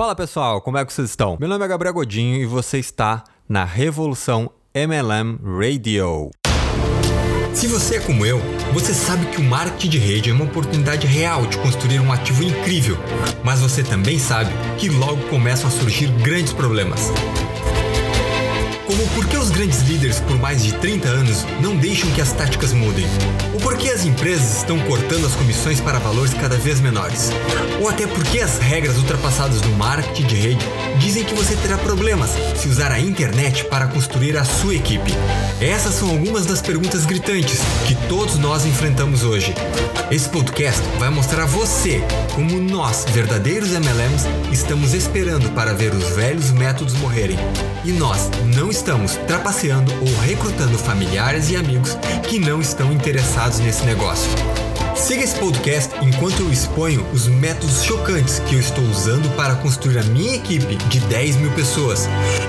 Fala pessoal, como é que vocês estão? Meu nome é Gabriel Godinho e você está na Revolução MLM Radio. Se você é como eu, você sabe que o marketing de rede é uma oportunidade real de construir um ativo incrível, mas você também sabe que logo começam a surgir grandes problemas. Como por que os grandes líderes por mais de 30 anos não deixam que as táticas mudem? Ou por que as empresas estão cortando as comissões para valores cada vez menores? Ou até por que as regras ultrapassadas do marketing de rede dizem que você terá problemas se usar a internet para construir a sua equipe? Essas são algumas das perguntas gritantes que todos nós enfrentamos hoje. Esse podcast vai mostrar a você como nós, verdadeiros MLMs, estamos esperando para ver os velhos métodos morrerem. E nós não estamos trapaceando ou recrutando familiares e amigos que não estão interessados nesse negócio. Siga esse podcast enquanto eu exponho os métodos chocantes que eu estou usando para construir a minha equipe de 10 mil pessoas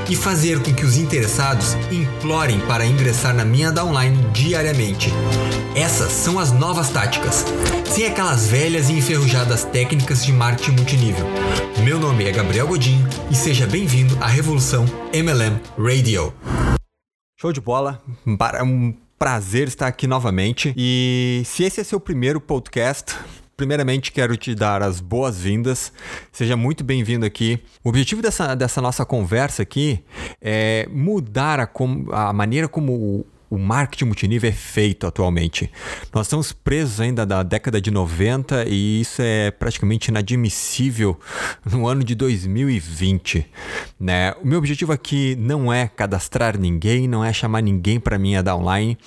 e fazer com que os interessados implorem para ingressar na minha downline diariamente. Essas são as novas táticas, sem aquelas velhas e enferrujadas técnicas de marketing multinível. Meu nome é Gabriel Godinho e seja bem-vindo à Revolução MLM Radio. Show de bola, um prazer estar aqui novamente. E se esse é seu primeiro podcast, primeiramente quero te dar as boas-vindas. Seja muito bem-vindo aqui. O objetivo dessa, dessa nossa conversa aqui é mudar a, a maneira como o marketing multinível é feito atualmente. Nós estamos presos ainda da década de 90 e isso é praticamente inadmissível no ano de 2020. Né? O meu objetivo aqui não é cadastrar ninguém, não é chamar ninguém para minha downline.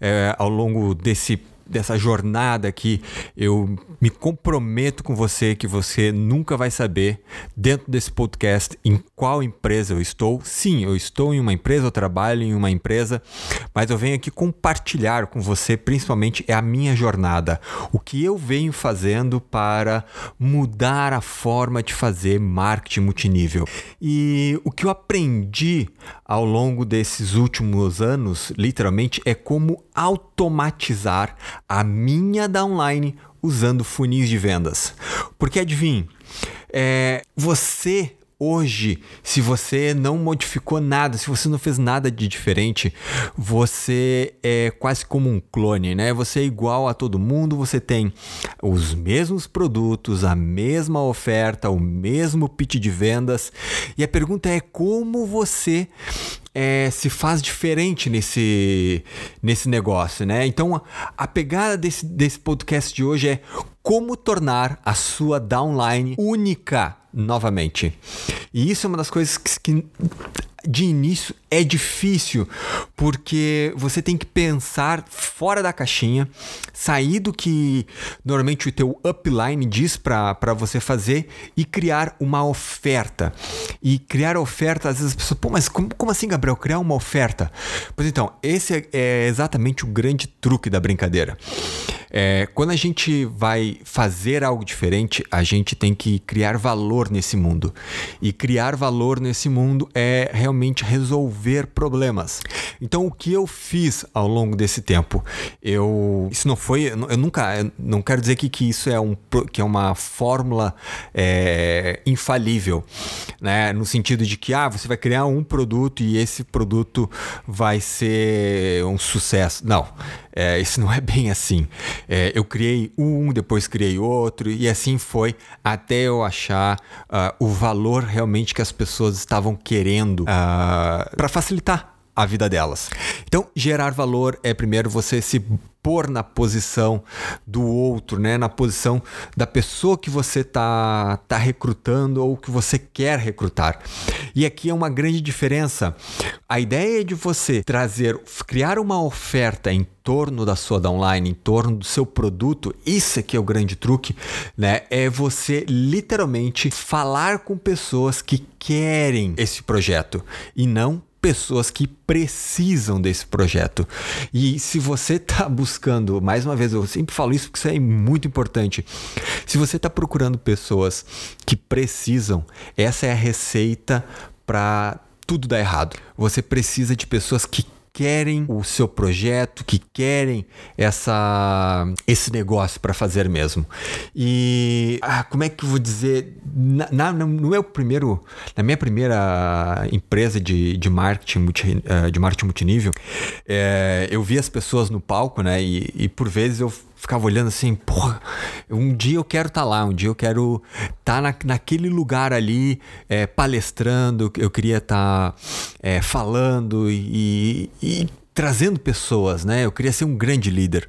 É, ao longo desse dessa jornada aqui, eu me comprometo com você que você nunca vai saber dentro desse podcast em qual empresa eu estou. Sim, eu estou em uma empresa, eu trabalho em uma empresa, mas eu venho aqui compartilhar com você, principalmente é a minha jornada, o que eu venho fazendo para mudar a forma de fazer marketing multinível. E o que eu aprendi ao longo desses últimos anos, literalmente, é como automatizar a minha downline usando funis de vendas. Porque adivinhe, é, você hoje, se você não modificou nada, se você não fez nada de diferente, você é quase como um clone, né? Você é igual a todo mundo, você tem os mesmos produtos, a mesma oferta, o mesmo pitch de vendas. E a pergunta é como você é, se faz diferente nesse, nesse negócio, né? Então, a pegada desse, desse podcast de hoje é como tornar a sua downline única novamente. E isso é uma das coisas que, que de início é difícil, porque você tem que pensar fora da caixinha, sair do que normalmente o teu upline diz para você fazer e criar uma oferta. E criar oferta, às vezes as pessoas, pô, mas como, como assim, Gabriel, criar uma oferta? Pois então, esse é, é exatamente o grande truque da brincadeira. É, quando a gente vai fazer algo diferente, a gente tem que criar valor nesse mundo. E criar valor nesse mundo é realmente resolver problemas. Então, o que eu fiz ao longo desse tempo? Eu. Isso não foi. Eu nunca. Eu não quero dizer que, que isso é, um, que é uma fórmula é, infalível, né? No sentido de que ah, você vai criar um produto e esse produto vai ser um sucesso. Não. É, isso não é bem assim. É, eu criei um, depois criei outro, e assim foi até eu achar uh, o valor realmente que as pessoas estavam querendo uh, ah, para facilitar a vida delas. Então, gerar valor é primeiro você se pôr na posição do outro, né? na posição da pessoa que você está tá recrutando ou que você quer recrutar. E aqui é uma grande diferença. A ideia de você trazer, criar uma oferta em torno da sua downline, em torno do seu produto, isso aqui é o grande truque, né? É você literalmente falar com pessoas que querem esse projeto e não pessoas que precisam desse projeto. E se você está buscando, mais uma vez, eu sempre falo isso porque isso é muito importante. Se você está procurando pessoas que precisam, essa é a receita para tudo dar errado. Você precisa de pessoas que querem o seu projeto, que querem essa, esse negócio para fazer mesmo. E ah, como é que eu vou dizer? Na, na, no meu primeiro, na minha primeira empresa de, de marketing multi, eh, de marketing multinível, é, eu vi as pessoas no palco, né? E, e por vezes eu ficava olhando assim, porra, um dia eu quero estar tá lá, um dia eu quero estar tá na, naquele lugar ali é, palestrando, eu queria estar tá, é, falando e, e trazendo pessoas, né? Eu queria ser um grande líder.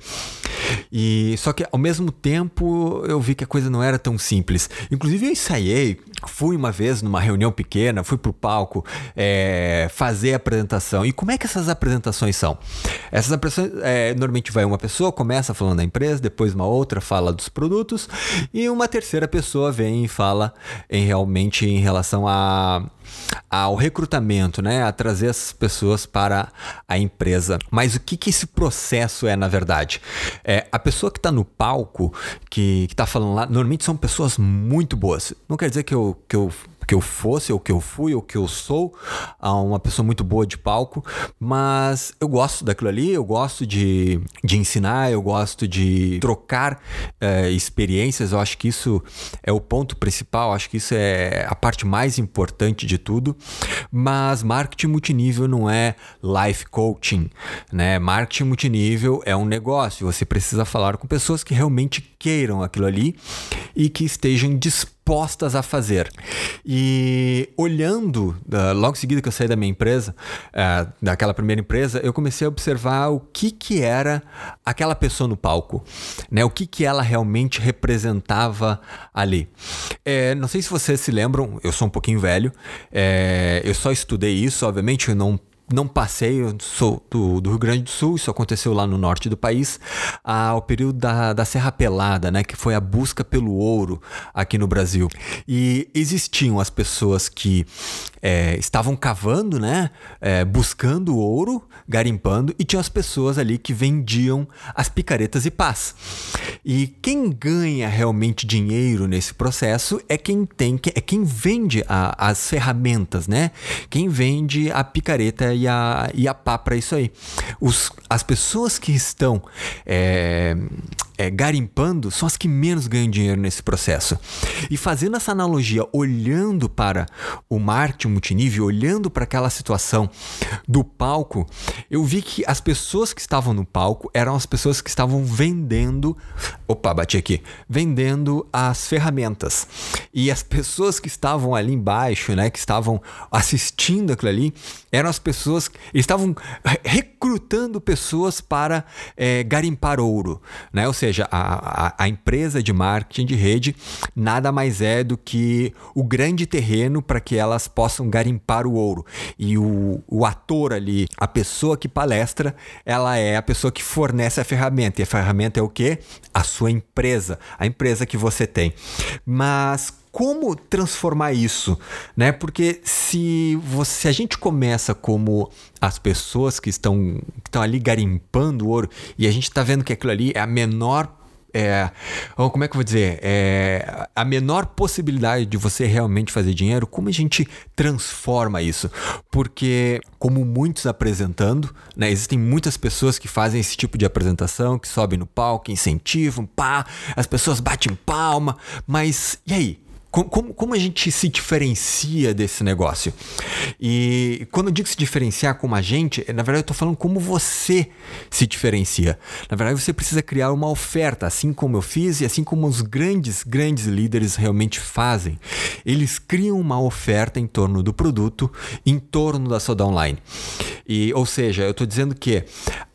E só que ao mesmo tempo eu vi que a coisa não era tão simples. Inclusive eu ensaiei, fui uma vez numa reunião pequena, fui pro palco é, fazer a apresentação. E como é que essas apresentações são? Essas apresentações é, normalmente vai uma pessoa começa falando da empresa, depois uma outra fala dos produtos e uma terceira pessoa vem e fala em realmente em relação a ao recrutamento, né, a trazer as pessoas para a empresa. Mas o que, que esse processo é, na verdade? É, a pessoa que está no palco, que está falando lá, normalmente são pessoas muito boas. Não quer dizer que eu, que eu que eu fosse, ou que eu fui, ou que eu sou uma pessoa muito boa de palco, mas eu gosto daquilo ali, eu gosto de, de ensinar, eu gosto de trocar é, experiências, eu acho que isso é o ponto principal, acho que isso é a parte mais importante de tudo, mas marketing multinível não é life coaching, né? Marketing multinível é um negócio, você precisa falar com pessoas que realmente queiram aquilo ali e que estejam dispostas dispostas a fazer. E olhando, uh, logo em seguida que eu saí da minha empresa, uh, daquela primeira empresa, eu comecei a observar o que, que era aquela pessoa no palco, né? o que, que ela realmente representava ali. É, não sei se vocês se lembram, eu sou um pouquinho velho, é, eu só estudei isso, obviamente eu não não passei, eu sou do, do, Rio Grande do Sul, isso aconteceu lá no norte do país, ao período da, da Serra Pelada, né, que foi a busca pelo ouro aqui no Brasil. E existiam as pessoas que é, estavam cavando, né, é, buscando ouro, garimpando, e tinha as pessoas ali que vendiam as picaretas e pás. E quem ganha realmente dinheiro nesse processo é quem tem, é quem vende a, as ferramentas, né? Quem vende a picareta e a, e a pá para isso aí. Os, as pessoas que estão é, é, garimpando são as que menos ganham dinheiro nesse processo. E fazendo essa analogia, olhando para o marketing multinível, olhando para aquela situação do palco, eu vi que as pessoas que estavam no palco eram as pessoas que estavam vendendo. Opa, bati aqui. Vendendo as ferramentas. E as pessoas que estavam ali embaixo, né, que estavam assistindo aquilo ali, eram as pessoas estavam recrutando pessoas para é, garimpar ouro, né? Ou seja, a, a, a, empresa de marketing de rede nada mais é do que o grande terreno para que elas possam garimpar o ouro. E o, o ator ali, a pessoa que palestra, ela é a pessoa que fornece a ferramenta. E a ferramenta é o que? A sua empresa, a empresa que você tem. Mas como transformar isso, né? Porque se você, se a gente começa como as pessoas que estão, que estão ali garimpando ouro e a gente está vendo que aquilo ali é a menor é, como é que eu vou dizer? É, a menor possibilidade de você realmente fazer dinheiro, como a gente transforma isso? Porque, como muitos apresentando, né, existem muitas pessoas que fazem esse tipo de apresentação, que sobem no palco, incentivam, pá, as pessoas batem palma, mas e aí? Como, como, a gente se diferencia desse negócio? E quando eu digo se diferenciar como a gente, na verdade eu estou falando como você se diferencia. Na verdade você precisa criar uma oferta, assim como eu fiz e assim como os grandes, grandes líderes realmente fazem. Eles criam uma oferta em torno do produto, em torno da sua downline. E, ou seja, eu estou dizendo que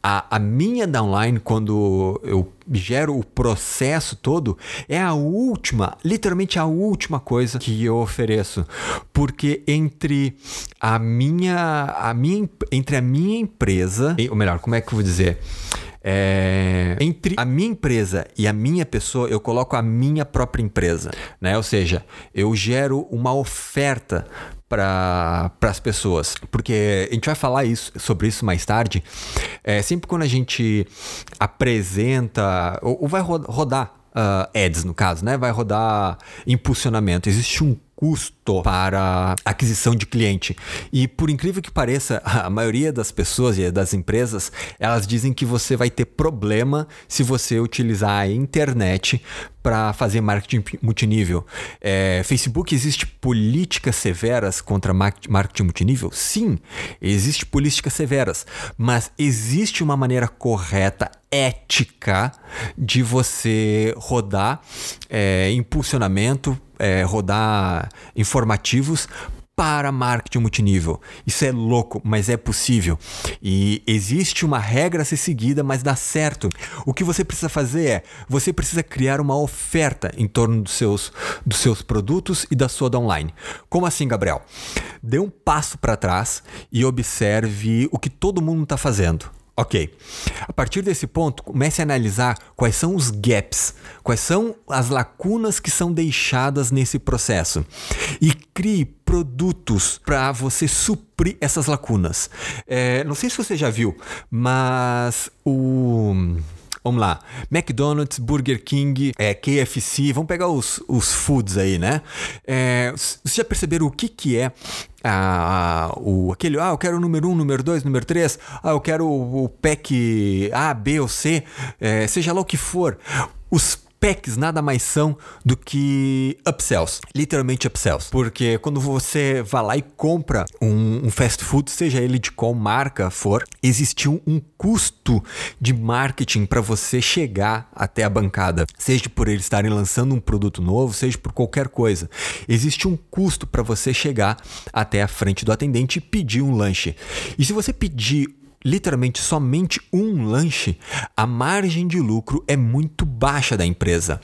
a, a minha downline, quando eu gero o processo todo, é a última, literalmente a última coisa que eu ofereço. Porque entre a minha, a minha, entre a minha empresa, ou melhor, como é que eu vou dizer? É, entre a minha empresa e a minha pessoa, eu coloco a minha própria empresa, né? Ou seja, eu gero uma oferta para as pessoas, porque a gente vai falar isso, sobre isso mais tarde. É, sempre quando a gente apresenta ou, ou vai rodar uh, ads no caso, né? Vai rodar impulsionamento. Existe um custo custo para aquisição de cliente. E por incrível que pareça, a maioria das pessoas e das empresas, elas dizem que você vai ter problema se você utilizar a internet para fazer marketing multinível. É, Facebook existe políticas severas contra marketing multinível? Sim, existe políticas severas, mas existe uma maneira correta, ética, de você rodar é, impulsionamento, é, rodar informativos para marketing multinível. Isso é louco, mas é possível. E existe uma regra a ser seguida, mas dá certo. O que você precisa fazer é, você precisa criar uma oferta em torno dos seus, dos seus produtos e da sua online. Como assim, Gabriel? Dê um passo para trás e observe o que todo mundo está fazendo. Ok. A partir desse ponto, comece a analisar quais são os gaps, quais são as lacunas que são deixadas nesse processo e crie produtos para você suprir essas lacunas. É, não sei se você já viu, mas o Vamos lá. McDonald's, Burger King, é, KFC, vamos pegar os, os foods aí, né? É, vocês já perceberam o que, que é ah, o, aquele, ah, eu quero o número 1, um, número 2, número 3, ah, eu quero o, o pack A, B ou C, é, seja lá o que for. Os packs nada mais são do que upsells, literalmente upsells. Porque quando você vai lá e compra um, um fast food, seja ele de qual marca for, existiu um custo de marketing para você chegar até a bancada, seja por eles estarem lançando um produto novo, seja por qualquer coisa. Existe um custo para você chegar até a frente do atendente e pedir um lanche. E se você pedir literalmente somente um lanche, a margem de lucro é muito baixa da empresa.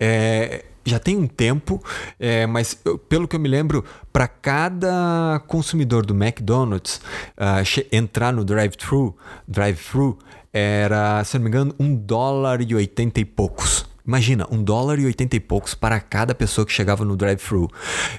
É, já tem um tempo, é, mas eu, pelo que eu me lembro, para cada consumidor do McDonald's uh, entrar no drive-thru, drive-thru era, se não me engano, um dólar e oitenta e poucos. Imagina, um dólar e oitenta e poucos para cada pessoa que chegava no drive-thru.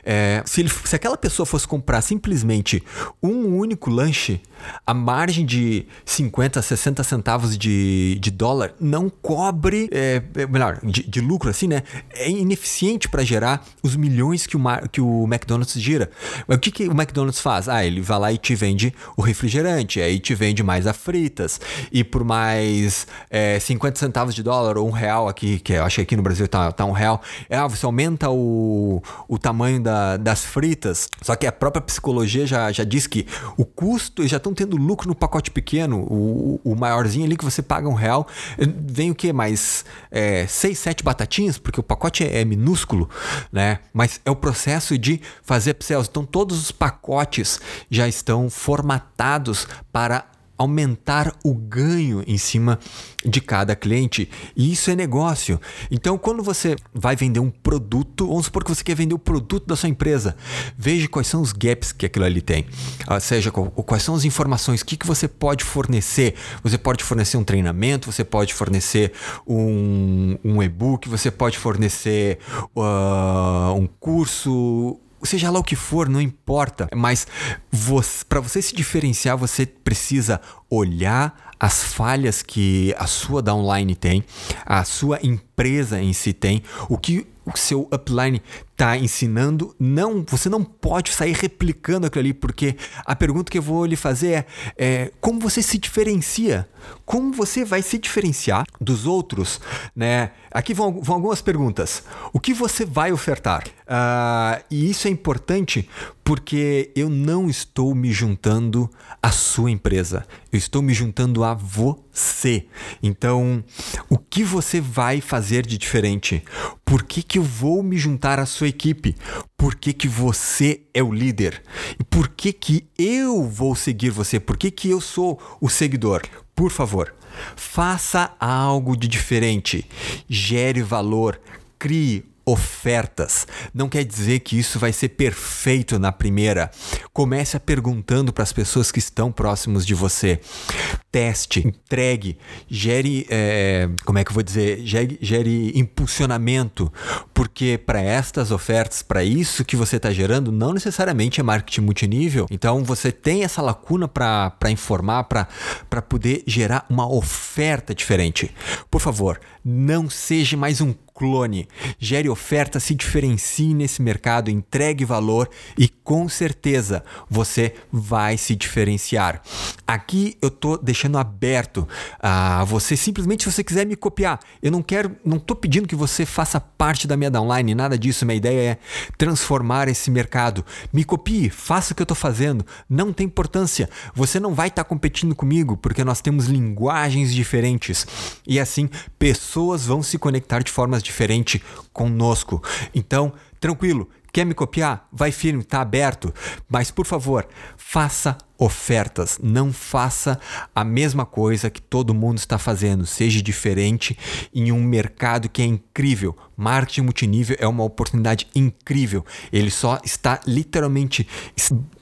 É, se, se aquela pessoa fosse comprar simplesmente um único lanche, a margem de 50, 60 centavos de, de dólar não cobre, é, é, melhor, de, de, lucro assim, né? É ineficiente para gerar os milhões que o, que o McDonald's gira. Mas o que, que o McDonald's faz? Ah, ele vai lá e te vende o refrigerante, aí te vende mais a fritas, e por mais é, 50 centavos de dólar ou um real aqui, que eu acho que aqui no Brasil tá, tá um real, é, ah, você aumenta o, o tamanho da, das fritas, só que a própria psicologia já, já diz que o custo, já estão tendo lucro no pacote pequeno, o, o maiorzinho ali que você paga um real, vem o que? Mais é, seis, sete batatinhas, porque o pacote é, é, minúsculo, né? Mas é o processo de fazer upsells. Então todos os pacotes já estão formatados para aumentar o ganho em cima de cada cliente. E isso é negócio. Então, quando você vai vender um produto, vamos supor que você quer vender o produto da sua empresa, veja quais são os gaps que aquilo ali tem. Ou seja, quais são as informações, o que, que você pode fornecer. Você pode fornecer um treinamento, você pode fornecer um, um e-book, você pode fornecer uh, um curso, seja lá o que for, não importa. Mas para você se diferenciar, você precisa olhar as falhas que a sua downline tem, a sua empresa em si tem, o que o seu upline está ensinando, não, você não pode sair replicando aquilo ali, porque a pergunta que eu vou lhe fazer é, é como você se diferencia? Como você vai se diferenciar dos outros? Né? Aqui vão, vão algumas perguntas. O que você vai ofertar? Uh, e isso é importante porque eu não estou me juntando à sua empresa, eu estou me juntando a você. Então, o que você vai fazer de diferente? Por que, que eu vou me juntar à sua equipe? Por que, que você é o líder? E por que, que eu vou seguir você? Por que, que eu sou o seguidor? Por favor, faça algo de diferente, gere valor, crie ofertas. Não quer dizer que isso vai ser perfeito na primeira. Comece a perguntando para as pessoas que estão próximos de você. Teste, entregue, gere, é, como é que eu vou dizer, gere, gere impulsionamento, porque para estas ofertas, para isso que você está gerando, não necessariamente é marketing multinível. Então você tem essa lacuna para informar, para poder gerar uma oferta diferente. Por favor, não seja mais um clone. Gere oferta, se diferencie nesse mercado, entregue valor e com certeza você vai se diferenciar. Aqui eu tô deixando aberto a você simplesmente se você quiser me copiar. Eu não quero, não tô pedindo que você faça parte da minha downline, nada disso. Minha ideia é transformar esse mercado. Me copie, faça o que eu tô fazendo. Não tem importância. Você não vai estar tá competindo comigo porque nós temos linguagens diferentes e assim pessoas vão se conectar de formas diferentes conosco. Então, tranquilo, quer me copiar? Vai firme, tá aberto. Mas por favor, faça ofertas, não faça a mesma coisa que todo mundo está fazendo, seja diferente em um mercado que é incrível. Marketing multinível é uma oportunidade incrível. Ele só está literalmente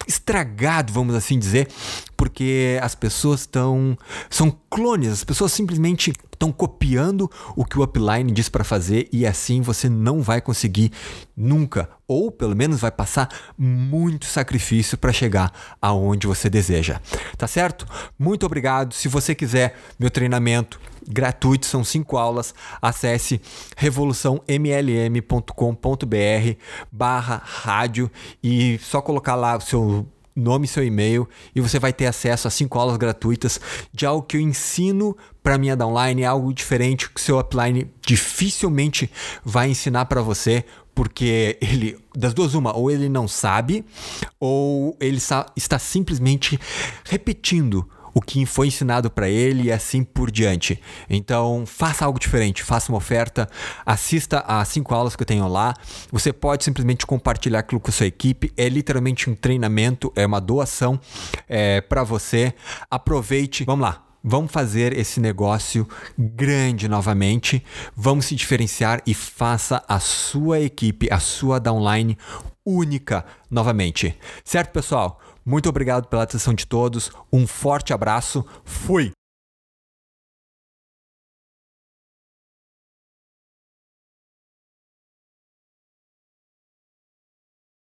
estragado, vamos assim dizer, porque as pessoas estão são clones, as pessoas simplesmente estão copiando o que o upline diz para fazer e assim você não vai conseguir nunca, ou pelo menos vai passar muito sacrifício para chegar aonde você deseja. Tá certo? Muito obrigado. Se você quiser meu treinamento gratuito, são cinco aulas, acesse revoluçãomlm.com.br barra rádio e só colocar lá o seu nome e seu e-mail e você vai ter acesso a cinco aulas gratuitas de algo que eu ensino para minha downline, algo diferente que seu upline dificilmente vai ensinar para você, porque ele das duas uma, ou ele não sabe ou ele está simplesmente repetindo o que foi ensinado para ele e assim por diante. Então, faça algo diferente, faça uma oferta, assista às cinco aulas que eu tenho lá. Você pode simplesmente compartilhar aquilo com a sua equipe. É literalmente um treinamento, é uma doação é, para você. Aproveite, vamos lá. Vamos fazer esse negócio grande novamente. Vamos se diferenciar e faça a sua equipe, a sua downline única novamente. Certo, pessoal? Muito obrigado pela atenção de todos. Um forte abraço. Fui!